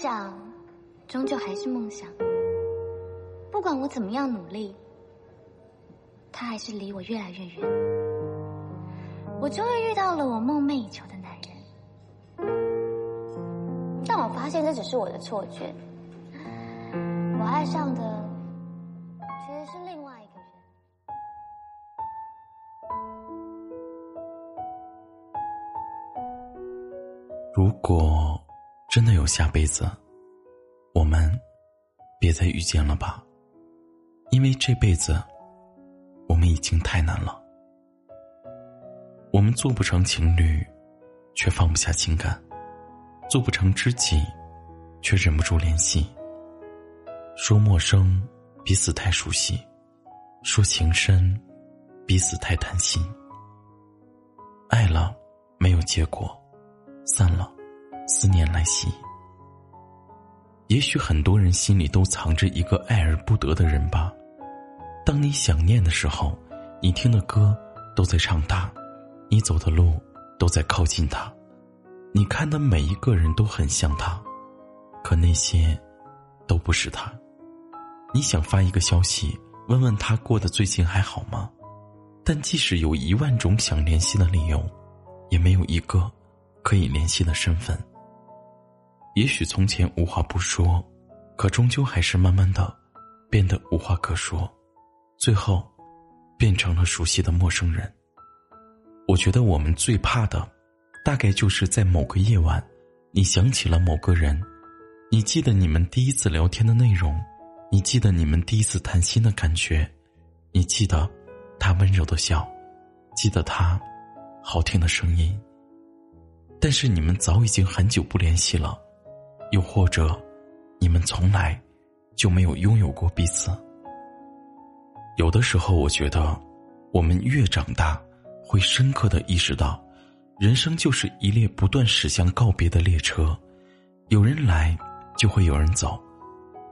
想，终究还是梦想。不管我怎么样努力，他还是离我越来越远。我终于遇到了我梦寐以求的男人，但我发现这只是我的错觉。我爱上的其实是另外一个人。如果。真的有下辈子，我们别再遇见了吧，因为这辈子我们已经太难了。我们做不成情侣，却放不下情感；做不成知己，却忍不住联系。说陌生，彼此太熟悉；说情深，彼此太贪心。爱了没有结果，散了。思念来袭，也许很多人心里都藏着一个爱而不得的人吧。当你想念的时候，你听的歌都在唱他，你走的路都在靠近他，你看的每一个人都很像他，可那些都不是他。你想发一个消息问问他过得最近还好吗？但即使有一万种想联系的理由，也没有一个可以联系的身份。也许从前无话不说，可终究还是慢慢的变得无话可说，最后变成了熟悉的陌生人。我觉得我们最怕的，大概就是在某个夜晚，你想起了某个人，你记得你们第一次聊天的内容，你记得你们第一次谈心的感觉，你记得他温柔的笑，记得他好听的声音。但是你们早已经很久不联系了。又或者，你们从来就没有拥有过彼此。有的时候，我觉得，我们越长大，会深刻的意识到，人生就是一列不断驶向告别的列车，有人来，就会有人走，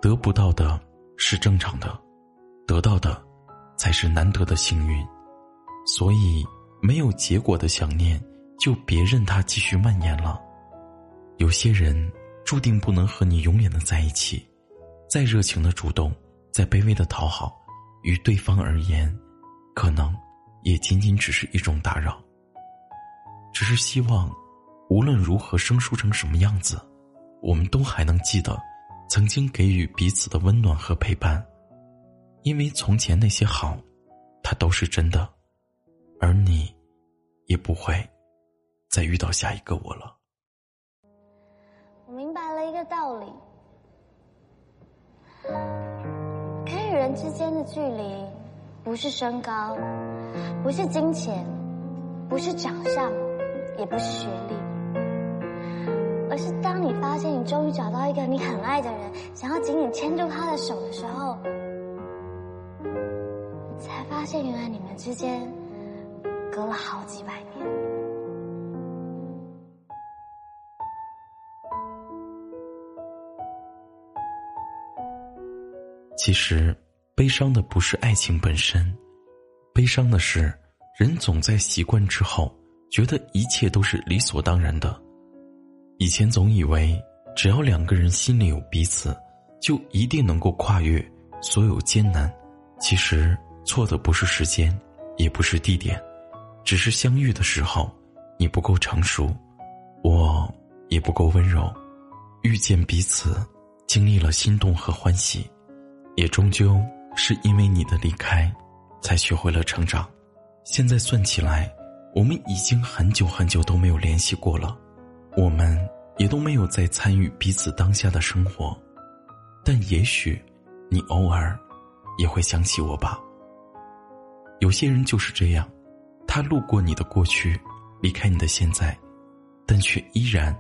得不到的是正常的，得到的才是难得的幸运。所以，没有结果的想念，就别任它继续蔓延了。有些人。注定不能和你永远的在一起，再热情的主动，再卑微的讨好，于对方而言，可能也仅仅只是一种打扰。只是希望，无论如何生疏成什么样子，我们都还能记得，曾经给予彼此的温暖和陪伴，因为从前那些好，它都是真的，而你，也不会，再遇到下一个我了。一个道理，人与人之间的距离，不是身高，不是金钱，不是长相，也不是学历，而是当你发现你终于找到一个你很爱的人，想要紧紧牵住他的手的时候，才发现原来你们之间隔了好几百年。其实，悲伤的不是爱情本身，悲伤的是人总在习惯之后，觉得一切都是理所当然的。以前总以为，只要两个人心里有彼此，就一定能够跨越所有艰难。其实错的不是时间，也不是地点，只是相遇的时候，你不够成熟，我也不够温柔。遇见彼此，经历了心动和欢喜。也终究是因为你的离开，才学会了成长。现在算起来，我们已经很久很久都没有联系过了，我们也都没有再参与彼此当下的生活。但也许，你偶尔也会想起我吧。有些人就是这样，他路过你的过去，离开你的现在，但却依然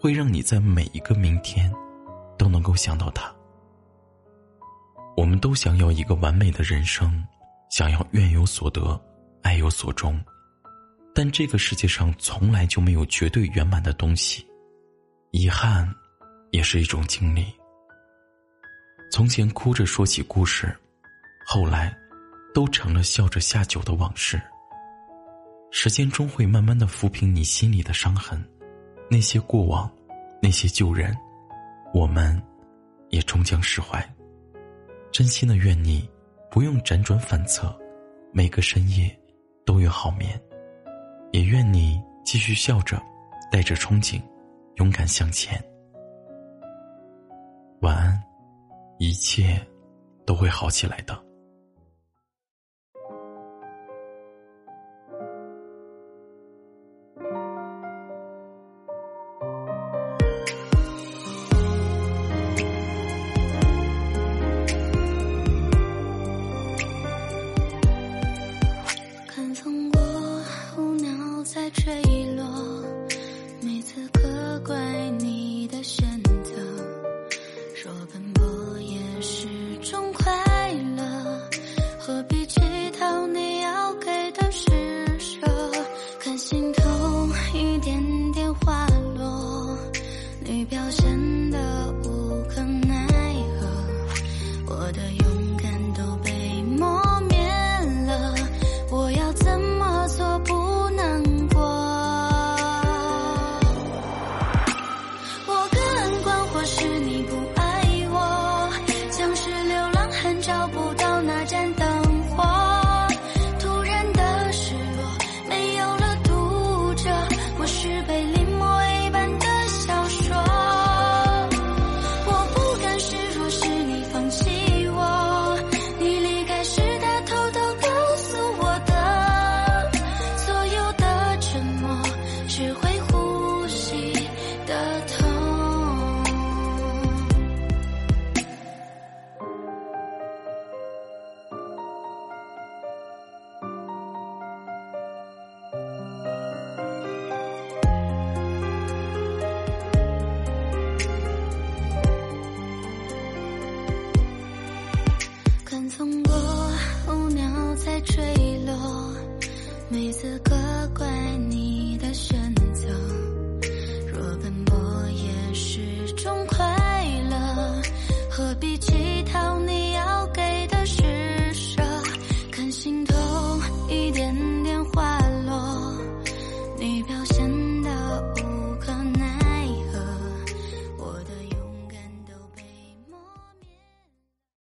会让你在每一个明天都能够想到他。我们都想要一个完美的人生，想要愿有所得，爱有所终，但这个世界上从来就没有绝对圆满的东西，遗憾也是一种经历。从前哭着说起故事，后来都成了笑着下酒的往事。时间终会慢慢的抚平你心里的伤痕，那些过往，那些旧人，我们也终将释怀。真心的愿你，不用辗转反侧，每个深夜都有好眠。也愿你继续笑着，带着憧憬，勇敢向前。晚安，一切都会好起来的。all the 没资格怪